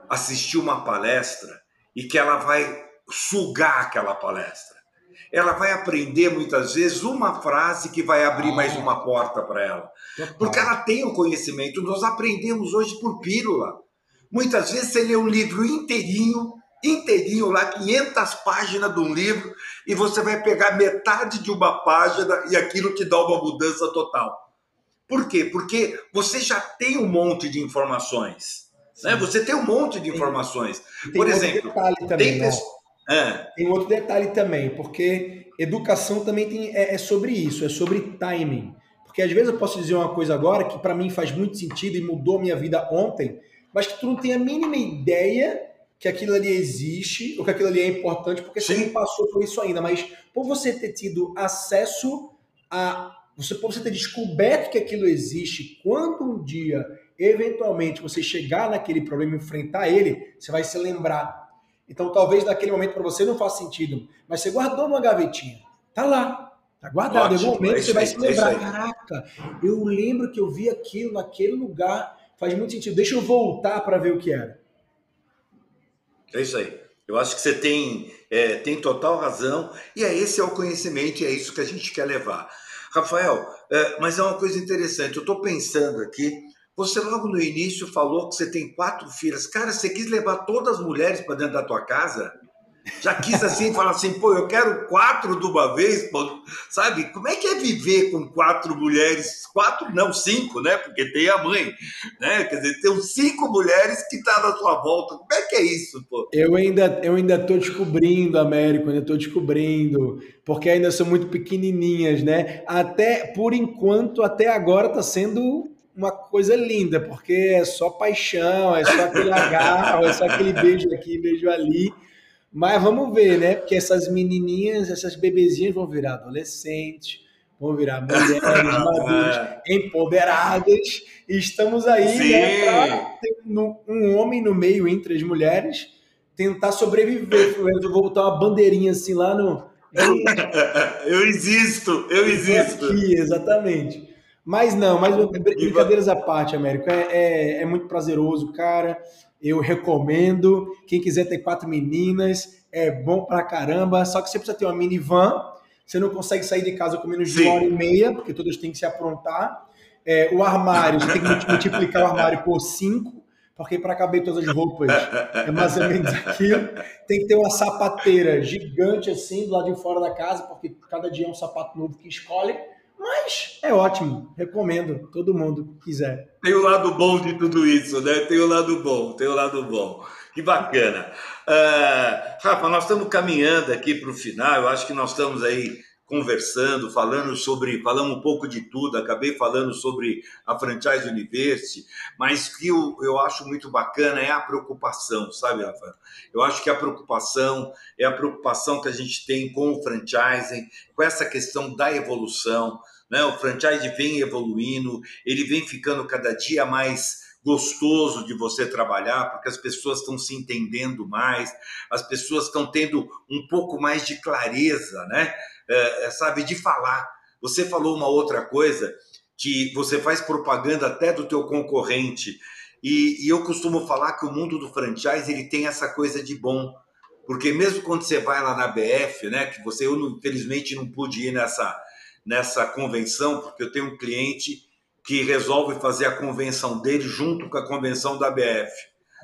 assistir uma palestra e que ela vai sugar aquela palestra. Ela vai aprender muitas vezes uma frase que vai abrir mais uma porta para ela. Porque ela tem o conhecimento. Nós aprendemos hoje por pílula. Muitas vezes você lê um livro inteirinho, inteirinho lá, 500 páginas de um livro, e você vai pegar metade de uma página e aquilo te dá uma mudança total. Por quê? Porque você já tem um monte de informações. Né? Você tem um monte de informações. Tem, Por exemplo, também, tem, né? é. tem outro detalhe também, porque educação também tem, é, é, sobre isso, é sobre timing. Porque às vezes eu posso dizer uma coisa agora que para mim faz muito sentido e mudou minha vida ontem, mas que tu não tem a mínima ideia que aquilo ali existe, ou que aquilo ali é importante, porque Sim. você não passou por isso ainda. Mas por você ter tido acesso a você pode ter descoberto que aquilo existe. Quando um dia, eventualmente, você chegar naquele problema e enfrentar ele, você vai se lembrar. Então, talvez naquele momento para você não faça sentido, mas você guardou numa gavetinha. Tá lá. Tá guardado. Ótimo, em algum momento é você vai se lembrar. É Caraca, eu lembro que eu vi aquilo naquele lugar. Faz muito sentido. Deixa eu voltar para ver o que era. É isso aí. Eu acho que você tem, é, tem total razão. E é esse é o conhecimento e é isso que a gente quer levar. Rafael, é, mas é uma coisa interessante. Eu estou pensando aqui. Você logo no início falou que você tem quatro filhas. Cara, você quis levar todas as mulheres para dentro da tua casa? Já quis assim falar assim, pô, eu quero quatro de uma vez, pô, sabe? Como é que é viver com quatro mulheres? Quatro, não, cinco, né? Porque tem a mãe, né? Quer dizer, tem cinco mulheres que tá na sua volta. Como é que é isso, pô? Eu ainda, eu ainda tô descobrindo, Américo, ainda tô descobrindo, porque ainda são muito pequenininhas, né? Até, por enquanto, até agora tá sendo uma coisa linda, porque é só paixão, é só aquele agarro, é só aquele beijo aqui, beijo ali. Mas vamos ver, né? Porque essas menininhas, essas bebezinhas vão virar adolescentes, vão virar mulheres maduras, empoderadas. E estamos aí né, para ter um homem no meio entre as mulheres tentar sobreviver. Eu vou botar uma bandeirinha assim lá no. Eu existo, eu existo. Aqui, exatamente. Mas não, mas brincadeiras à parte, Américo, é, é, é muito prazeroso, cara eu recomendo. Quem quiser ter quatro meninas, é bom pra caramba. Só que você precisa ter uma minivan. Você não consegue sair de casa com menos de uma hora e meia, porque todas têm que se aprontar. É, o armário, você tem que multiplicar o armário por cinco, porque para caber todas as roupas é mais ou menos aquilo. Tem que ter uma sapateira gigante assim do lado de fora da casa, porque cada dia é um sapato novo que escolhe. Mas é ótimo, recomendo, todo mundo quiser. Tem o lado bom de tudo isso, né? Tem o lado bom, tem o lado bom. Que bacana. Uh, Rafa, nós estamos caminhando aqui para o final, eu acho que nós estamos aí conversando, falando sobre, falamos um pouco de tudo, acabei falando sobre a Franchise University, mas que eu, eu acho muito bacana é a preocupação, sabe, Rafa? Eu acho que a preocupação é a preocupação que a gente tem com o franchising, com essa questão da evolução, né? O franchise vem evoluindo, ele vem ficando cada dia mais gostoso de você trabalhar, porque as pessoas estão se entendendo mais, as pessoas estão tendo um pouco mais de clareza, né? É, é, sabe, de falar. Você falou uma outra coisa que você faz propaganda até do teu concorrente. E, e, eu costumo falar que o mundo do franchise ele tem essa coisa de bom, porque mesmo quando você vai lá na BF, né, que você, eu infelizmente não pude ir nessa, nessa convenção, porque eu tenho um cliente que resolve fazer a convenção dele junto com a convenção da BF.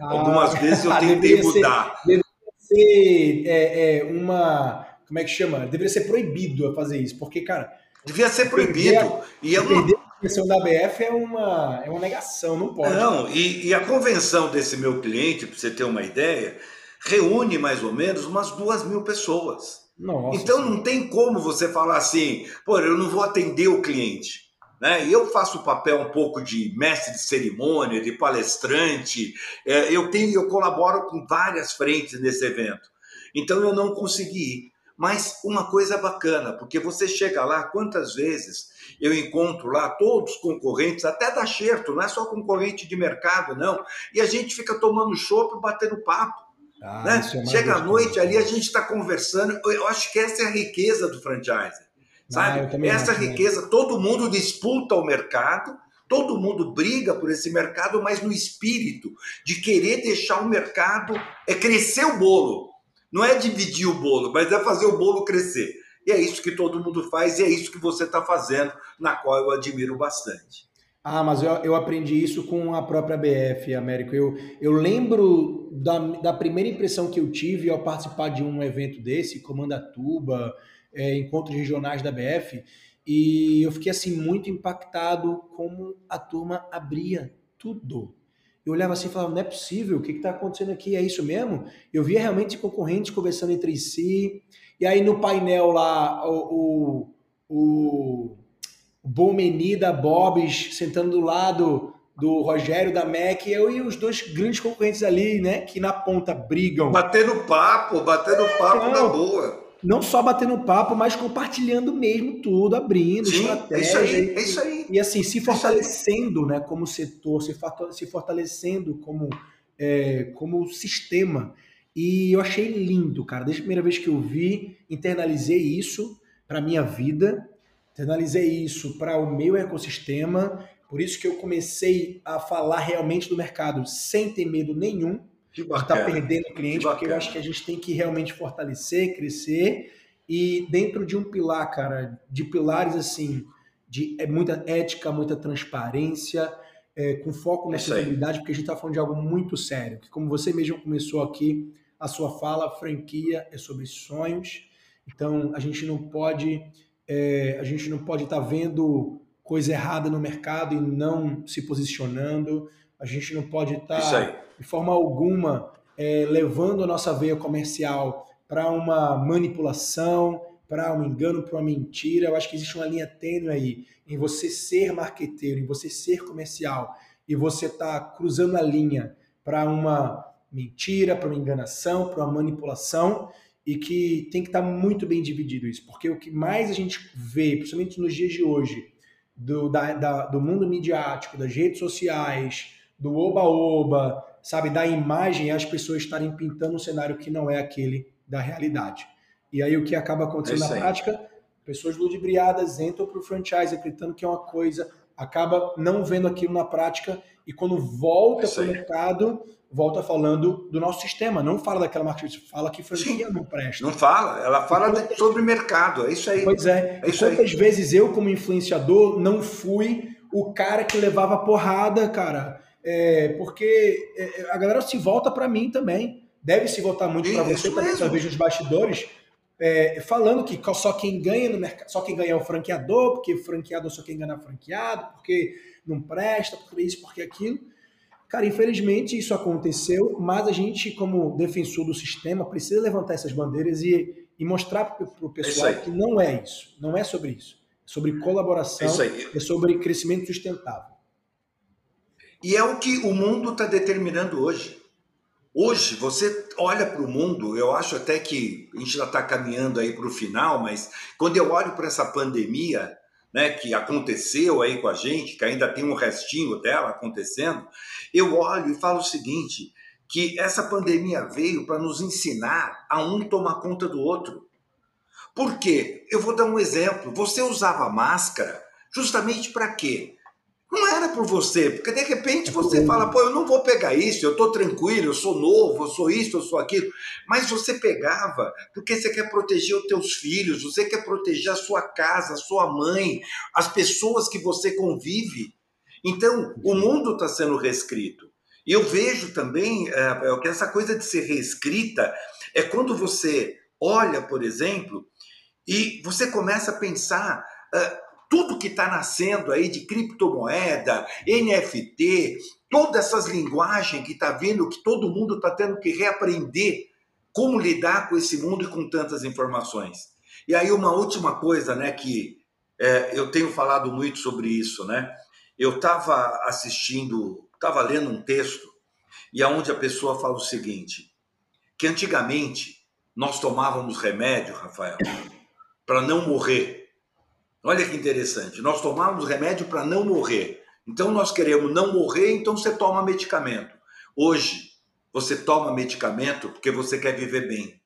Ah, Algumas vezes eu tentei mudar. Deveria ser é, é, uma. Como é que chama? Deveria ser proibido fazer isso, porque, cara. Devia ser proibido. Perder, e eu perder a convenção da BF é uma, é uma negação, não pode. Não, e, e a convenção desse meu cliente, para você ter uma ideia, reúne mais ou menos umas duas mil pessoas. Nossa, então não tem como você falar assim, pô, eu não vou atender o cliente. Né? Eu faço o papel um pouco de mestre de cerimônia, de palestrante. É, eu tenho, eu colaboro com várias frentes nesse evento. Então eu não consegui ir. Mas uma coisa bacana, porque você chega lá, quantas vezes eu encontro lá todos os concorrentes, até da Xerto, não é só concorrente de mercado, não. E a gente fica tomando chopp e batendo papo. Ah, né? é Chega à noite ali, a gente está conversando. Eu acho que essa é a riqueza do franchise. Sabe? Ah, essa acho, riqueza, né? todo mundo disputa o mercado, todo mundo briga por esse mercado, mas no espírito de querer deixar o mercado é crescer o bolo. Não é dividir o bolo, mas é fazer o bolo crescer. E é isso que todo mundo faz e é isso que você está fazendo, na qual eu admiro bastante. Ah, mas eu, eu aprendi isso com a própria BF, Américo. Eu, eu lembro da, da primeira impressão que eu tive ao participar de um evento desse, Comandatuba, é, encontros regionais da BF, e eu fiquei assim muito impactado como a turma abria tudo. Eu olhava assim e falava, não é possível, o que está acontecendo aqui? É isso mesmo? Eu via realmente concorrentes conversando entre si, e aí no painel lá, o, o, o Bomeni da Bob's sentando do lado do Rogério da MEC, eu e os dois grandes concorrentes ali, né, que na ponta brigam. Batendo papo, batendo papo na boa. Não só batendo papo, mas compartilhando mesmo tudo, abrindo Sim, estratégia. É isso aí, é isso aí. E assim, se fortalecendo, né, como setor, se fortalecendo como, é, como sistema. E eu achei lindo, cara. Desde a primeira vez que eu vi, internalizei isso para minha vida internalizei isso para o meu ecossistema, por isso que eu comecei a falar realmente do mercado sem ter medo nenhum de estar tá perdendo cliente, porque eu acho que a gente tem que realmente fortalecer, crescer. E dentro de um pilar, cara, de pilares assim, de é muita ética, muita transparência, é, com foco na sustentabilidade, porque a gente está falando de algo muito sério, que como você mesmo começou aqui a sua fala, franquia é sobre sonhos, então a gente não pode é, a gente não pode estar tá vendo coisa errada no mercado e não se posicionando. A gente não pode estar, tá, de forma alguma, é, levando a nossa veia comercial para uma manipulação, para um engano, para uma mentira. Eu acho que existe uma linha tênue aí em você ser marqueteiro, em você ser comercial e você está cruzando a linha para uma mentira, para uma enganação, para uma manipulação e que tem que estar muito bem dividido isso, porque o que mais a gente vê, principalmente nos dias de hoje, do, da, da, do mundo midiático, das redes sociais, do oba-oba, sabe, da imagem, é as pessoas estarem pintando um cenário que não é aquele da realidade. E aí o que acaba acontecendo é na prática, pessoas ludibriadas entram para o franchise acreditando que é uma coisa, acaba não vendo aquilo na prática e quando volta para o mercado, volta falando do nosso sistema, não fala daquela marca, fala que franquia Sim, não presta. Não fala, ela fala de, sobre mercado, é isso aí. Pois é, é quantas aí. vezes eu, como influenciador, não fui o cara que levava porrada, cara, é, porque é, a galera se volta para mim também, deve se voltar muito para você também, talvez nos bastidores, é, falando que só quem ganha no mercado, só quem ganha é o franqueador, porque franqueador só quem ganha é franqueado, porque não presta, porque isso, porque aquilo. Cara, infelizmente isso aconteceu, mas a gente, como defensor do sistema, precisa levantar essas bandeiras e, e mostrar para o pessoal é que não é isso, não é sobre isso. É sobre colaboração, é, é sobre crescimento sustentável. E é o que o mundo está determinando hoje. Hoje, você olha para o mundo, eu acho até que a gente já está caminhando aí para o final, mas quando eu olho para essa pandemia, né, que aconteceu aí com a gente, que ainda tem um restinho dela acontecendo, eu olho e falo o seguinte, que essa pandemia veio para nos ensinar a um tomar conta do outro. Por quê? Eu vou dar um exemplo. Você usava máscara justamente para quê? Não era por você, porque de repente você fala, pô, eu não vou pegar isso, eu estou tranquilo, eu sou novo, eu sou isso, eu sou aquilo. Mas você pegava porque você quer proteger os teus filhos, você quer proteger a sua casa, a sua mãe, as pessoas que você convive. Então, o mundo está sendo reescrito. E eu vejo também é, que essa coisa de ser reescrita é quando você olha, por exemplo, e você começa a pensar. É, tudo que está nascendo aí de criptomoeda, NFT, todas essas linguagens que está vindo, que todo mundo está tendo que reaprender como lidar com esse mundo e com tantas informações. E aí uma última coisa, né, que é, eu tenho falado muito sobre isso, né? Eu estava assistindo, estava lendo um texto e aonde a pessoa fala o seguinte, que antigamente nós tomávamos remédio, Rafael, para não morrer Olha que interessante. Nós tomamos remédio para não morrer. Então nós queremos não morrer, então você toma medicamento. Hoje, você toma medicamento porque você quer viver bem.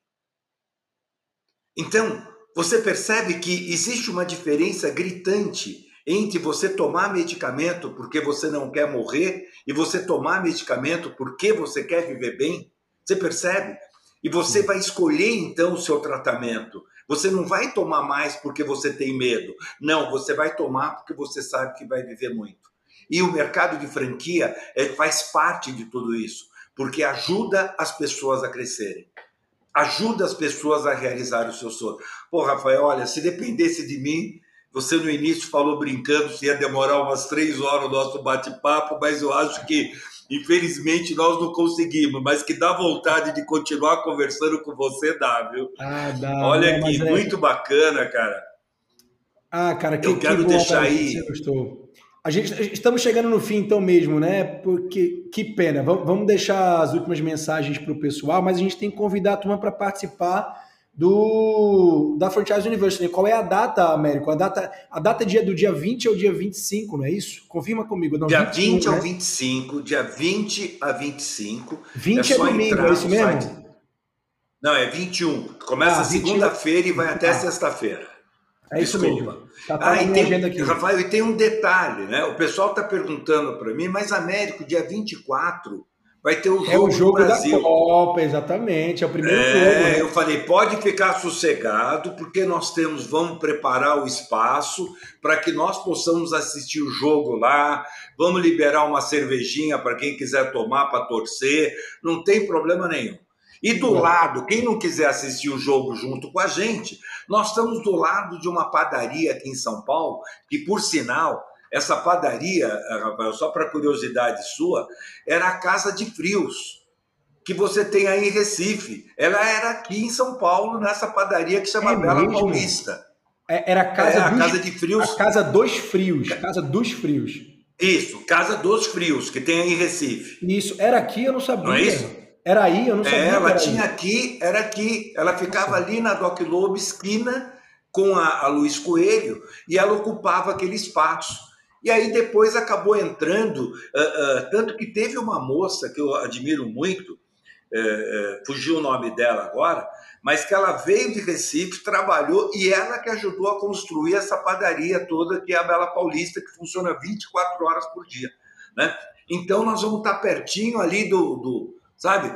Então, você percebe que existe uma diferença gritante entre você tomar medicamento porque você não quer morrer e você tomar medicamento porque você quer viver bem? Você percebe? E você vai escolher então o seu tratamento. Você não vai tomar mais porque você tem medo. Não, você vai tomar porque você sabe que vai viver muito. E o mercado de franquia é, faz parte de tudo isso, porque ajuda as pessoas a crescerem. Ajuda as pessoas a realizar o seu sonho. Pô, Rafael, olha, se dependesse de mim, você no início falou brincando se ia demorar umas três horas o nosso bate-papo, mas eu acho que Infelizmente nós não conseguimos, mas que dá vontade de continuar conversando com você, dá, viu? Ah, dá. Olha aqui, é... muito bacana, cara. Ah, cara, que, eu quero que deixar aí. Você gostou. A gente estamos chegando no fim então mesmo, né? Porque que pena. Vamos deixar as últimas mensagens para o pessoal, mas a gente tem que convidar a turma para participar do da Franchise University. Qual é a data, Américo? A data, a data é dia, do dia 20 ao dia 25, não é isso? Confirma comigo. Não, dia 21, 20 né? ao 25, dia 20 a 25. 20 é, é domingo, é isso mesmo? Site. Não, é 21. Começa ah, segunda-feira e vai até ah. sexta-feira. É isso Desculpa. mesmo. Tá, tá ah, e tem, Rafael, e tem um detalhe, né? O pessoal está perguntando para mim, mas Américo, dia 24 vai ter o jogo, é o jogo da Copa, exatamente, é o primeiro é, jogo. Né? Eu falei, pode ficar sossegado, porque nós temos, vamos preparar o espaço para que nós possamos assistir o jogo lá, vamos liberar uma cervejinha para quem quiser tomar para torcer, não tem problema nenhum. E do Bom. lado, quem não quiser assistir o jogo junto com a gente, nós estamos do lado de uma padaria aqui em São Paulo, que por sinal essa padaria, Rafael, só para curiosidade sua, era a Casa de Frios, que você tem aí em Recife. Ela era aqui em São Paulo, nessa padaria que chama é Bela mesmo? Paulista. É, era a casa, é, a dos, casa de Frios. A Casa dos Frios. Casa dos Frios. Isso, Casa dos Frios, que tem aí em Recife. Isso, era aqui, eu não sabia. Não é isso? Era aí, eu não sabia. É, ela tinha aí. aqui, era aqui. Ela ficava Nossa. ali na Doc Lobo, esquina com a, a Luiz Coelho, e ela ocupava aquele espaço. E aí depois acabou entrando, uh, uh, tanto que teve uma moça que eu admiro muito, uh, fugiu o nome dela agora, mas que ela veio de Recife, trabalhou e ela que ajudou a construir essa padaria toda que é a Bela Paulista, que funciona 24 horas por dia. Né? Então nós vamos estar pertinho ali do, do sabe?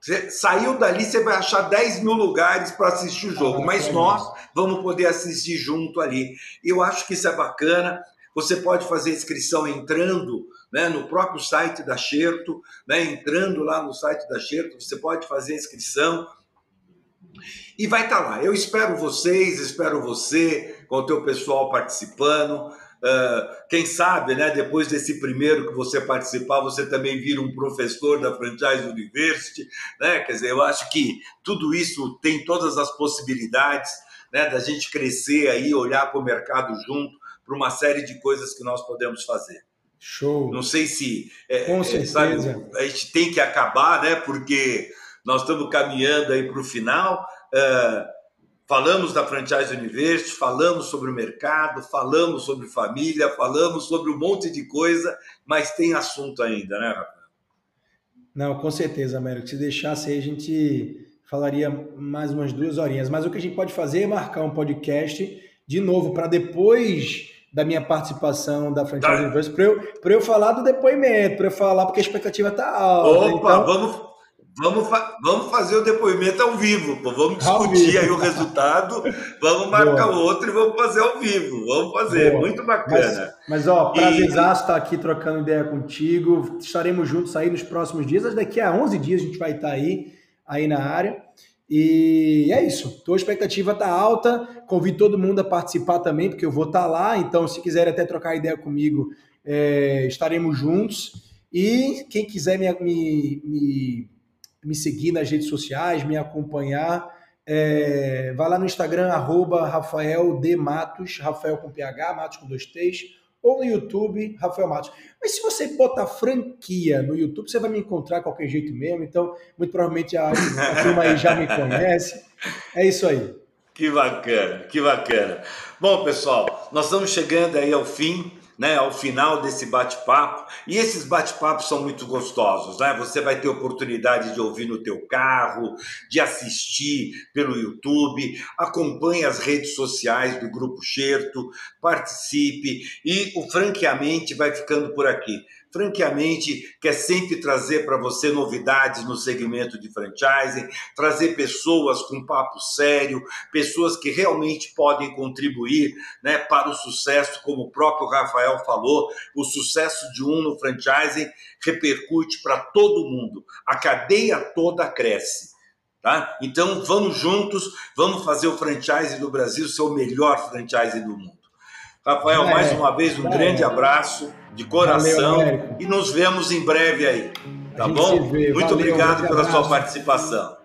Você saiu dali, você vai achar 10 mil lugares para assistir o jogo, ah, mas nós vamos poder assistir junto ali. Eu acho que isso é bacana. Você pode fazer inscrição entrando né, no próprio site da Xerto, né, entrando lá no site da Xerto, você pode fazer inscrição e vai estar tá lá. Eu espero vocês, espero você, com o teu pessoal participando. Uh, quem sabe, né, depois desse primeiro que você participar, você também vira um professor da Franchise University, né? Quer dizer, eu acho que tudo isso tem todas as possibilidades, né, da gente crescer aí, olhar para o mercado junto para uma série de coisas que nós podemos fazer. Show. Não sei se é, Com é, certeza. Sabe, a gente tem que acabar, né? Porque nós estamos caminhando aí para o final. Uh, falamos da Franchise University, falamos sobre o mercado, falamos sobre família, falamos sobre um monte de coisa, mas tem assunto ainda, né, Rafael? Não, com certeza, Américo. Se deixasse aí, a gente falaria mais umas duas horinhas. Mas o que a gente pode fazer é marcar um podcast de novo para depois da minha participação da Franchise tá. Universe para eu, eu falar do depoimento, para eu falar, porque a expectativa está alta. Opa, então... vamos. Vamos, fa vamos fazer o depoimento ao vivo, pô. vamos discutir aí o resultado, vamos marcar o outro e vamos fazer ao vivo. Vamos fazer, Boa. muito bacana. Mas, mas ó, prazerzaço estar aqui trocando ideia contigo. Estaremos juntos aí nos próximos dias. Daqui a 11 dias a gente vai estar aí, aí na área. E é isso. Tua expectativa está alta. Convido todo mundo a participar também, porque eu vou estar lá. Então, se quiser até trocar ideia comigo, é, estaremos juntos. E quem quiser me, me, me, me, seguir nas redes sociais, me acompanhar, é, vai lá no Instagram, arroba Rafael D. Matos, Rafael com PH, Matos com dois T's ou no YouTube, Rafael Matos. Mas se você botar franquia no YouTube, você vai me encontrar de qualquer jeito mesmo. Então, muito provavelmente a, a turma aí já me conhece. É isso aí. Que bacana, que bacana. Bom, pessoal, nós estamos chegando aí ao fim né, ao final desse bate-papo. E esses bate-papos são muito gostosos, né? Você vai ter oportunidade de ouvir no teu carro, de assistir pelo YouTube, acompanhe as redes sociais do Grupo Xerto, participe e o Franqueamente vai ficando por aqui franqueamente, quer sempre trazer para você novidades no segmento de franchising, trazer pessoas com papo sério, pessoas que realmente podem contribuir né, para o sucesso, como o próprio Rafael falou, o sucesso de um no franchising repercute para todo mundo, a cadeia toda cresce. Tá? Então vamos juntos, vamos fazer o franchise do Brasil ser o melhor franchise do mundo. Rafael, é, mais uma vez um é, grande abraço de coração Valeu, e nos vemos em breve aí. Tá bom? Muito Valeu, obrigado pela abraço. sua participação.